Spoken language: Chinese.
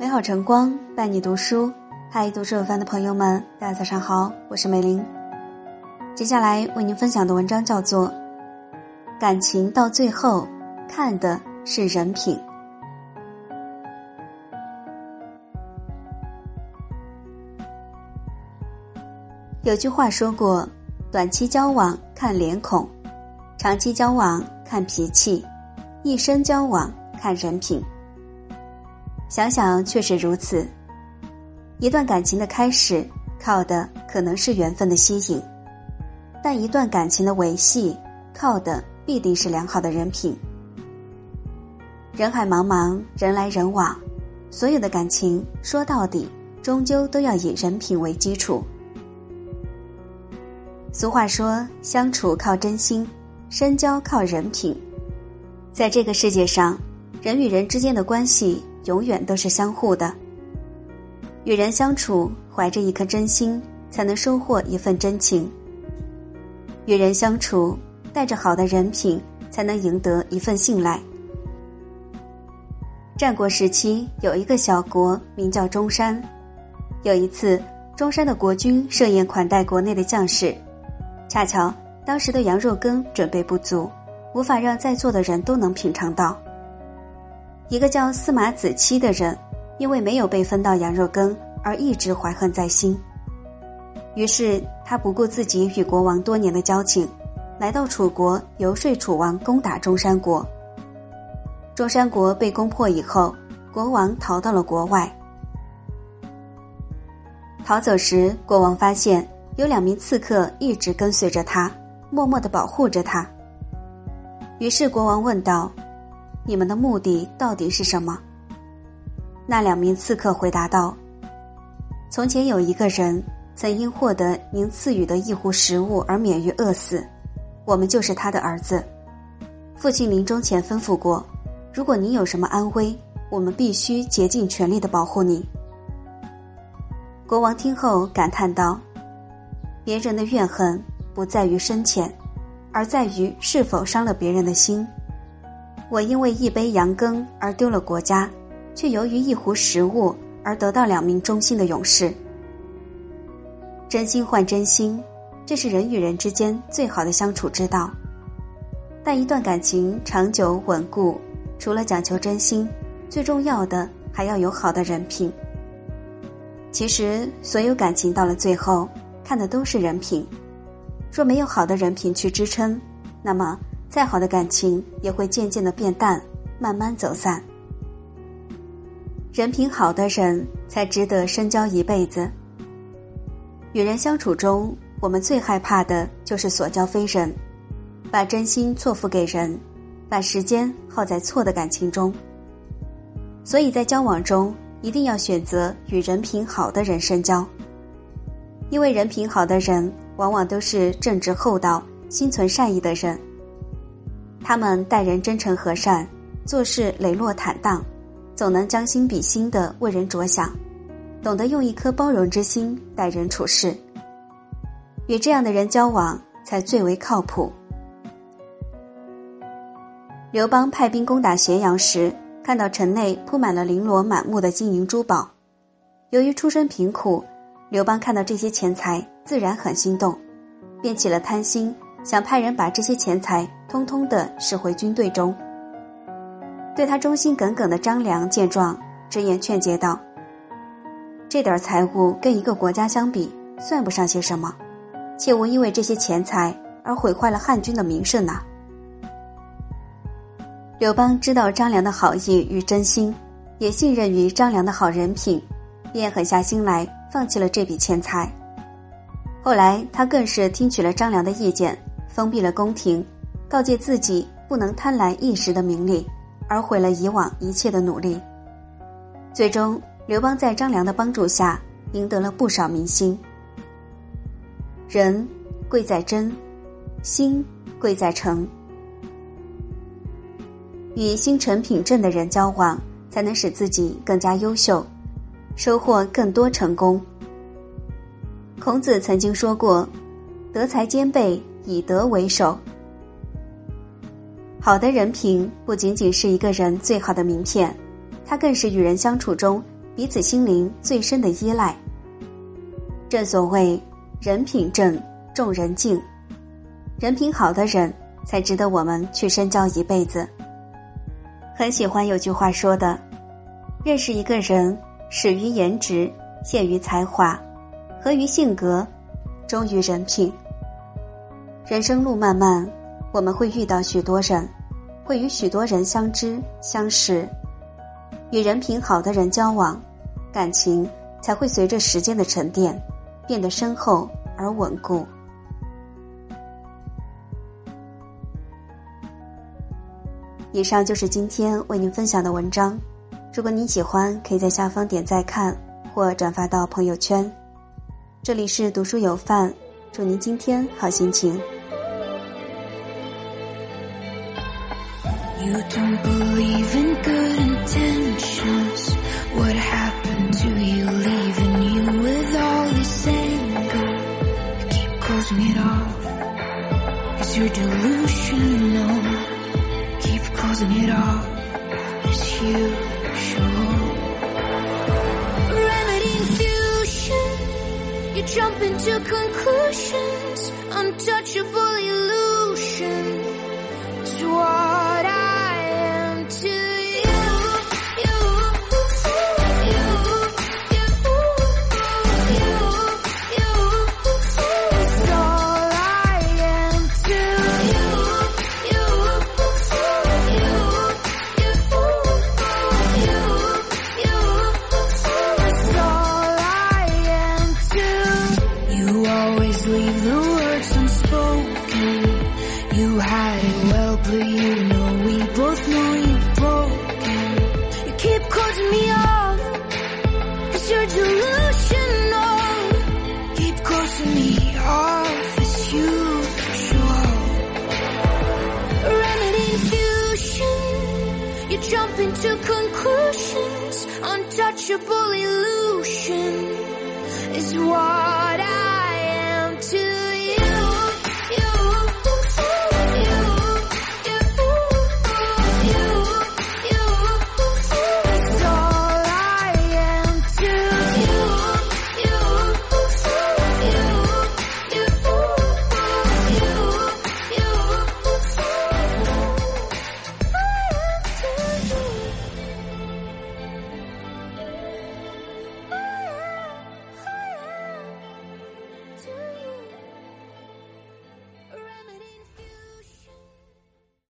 美好晨光伴你读书，嗨，读书有范的朋友们，大家早上好，我是美玲。接下来为您分享的文章叫做《感情到最后看的是人品》。有句话说过：短期交往看脸孔，长期交往看脾气，一生交往看人品。想想确实如此，一段感情的开始靠的可能是缘分的吸引。但一段感情的维系，靠的必定是良好的人品。人海茫茫，人来人往，所有的感情说到底，终究都要以人品为基础。俗话说：“相处靠真心，深交靠人品。”在这个世界上，人与人之间的关系永远都是相互的。与人相处，怀着一颗真心，才能收获一份真情。与人相处，带着好的人品，才能赢得一份信赖。战国时期，有一个小国名叫中山。有一次，中山的国君设宴款待国内的将士，恰巧当时的羊肉羹准备不足，无法让在座的人都能品尝到。一个叫司马子期的人，因为没有被分到羊肉羹，而一直怀恨在心。于是他不顾自己与国王多年的交情，来到楚国游说楚王攻打中山国。中山国被攻破以后，国王逃到了国外。逃走时，国王发现有两名刺客一直跟随着他，默默的保护着他。于是国王问道：“你们的目的到底是什么？”那两名刺客回答道：“从前有一个人。”曾因获得您赐予的一壶食物而免于饿死，我们就是他的儿子。父亲临终前吩咐过，如果您有什么安危，我们必须竭尽全力的保护你。国王听后感叹道：“别人的怨恨不在于深浅，而在于是否伤了别人的心。我因为一杯羊羹而丢了国家，却由于一壶食物而得到两名忠心的勇士。”真心换真心，这是人与人之间最好的相处之道。但一段感情长久稳固，除了讲求真心，最重要的还要有好的人品。其实，所有感情到了最后，看的都是人品。若没有好的人品去支撑，那么再好的感情也会渐渐的变淡，慢慢走散。人品好的人，才值得深交一辈子。与人相处中，我们最害怕的就是所交非人，把真心错付给人，把时间耗在错的感情中。所以在交往中，一定要选择与人品好的人深交，因为人品好的人往往都是正直厚道、心存善意的人。他们待人真诚和善，做事磊落坦荡，总能将心比心的为人着想。懂得用一颗包容之心待人处事，与这样的人交往才最为靠谱。刘邦派兵攻打咸阳时，看到城内铺满了绫罗满目的金银珠宝，由于出身贫苦，刘邦看到这些钱财自然很心动，便起了贪心，想派人把这些钱财通通的拾回军队中。对他忠心耿耿的张良见状，直言劝诫道。这点财物跟一个国家相比，算不上些什么，切勿因为这些钱财而毁坏了汉军的名声呐。刘邦知道张良的好意与真心，也信任于张良的好人品，便狠下心来放弃了这笔钱财。后来他更是听取了张良的意见，封闭了宫廷，告诫自己不能贪婪一时的名利，而毁了以往一切的努力。最终。刘邦在张良的帮助下，赢得了不少民心。人贵在真，心贵在诚。与心诚品正的人交往，才能使自己更加优秀，收获更多成功。孔子曾经说过：“德才兼备，以德为首。”好的人品不仅仅是一个人最好的名片，它更是与人相处中。彼此心灵最深的依赖。正所谓人品正，众人敬，人品好的人才值得我们去深交一辈子。很喜欢有句话说的：“认识一个人，始于颜值，陷于才华，合于性格，忠于人品。”人生路漫漫，我们会遇到许多人，会与许多人相知相识。与人品好的人交往，感情才会随着时间的沉淀，变得深厚而稳固。以上就是今天为您分享的文章。如果您喜欢，可以在下方点赞看或转发到朋友圈。这里是读书有范，祝您今天好心情。You don't believe in good intentions. What happened to you leaving you with all this anger? You keep closing it off. Is your delusional? Keep closing it off as usual. Remedy infusion. You jump into conclusions. Untouchable illusion. you know we both know you're broken. You keep cutting me off. It's your delusional. Keep cutting me off. It's usual. Remedy. You jump into conclusions. Untouchable illusion is what I.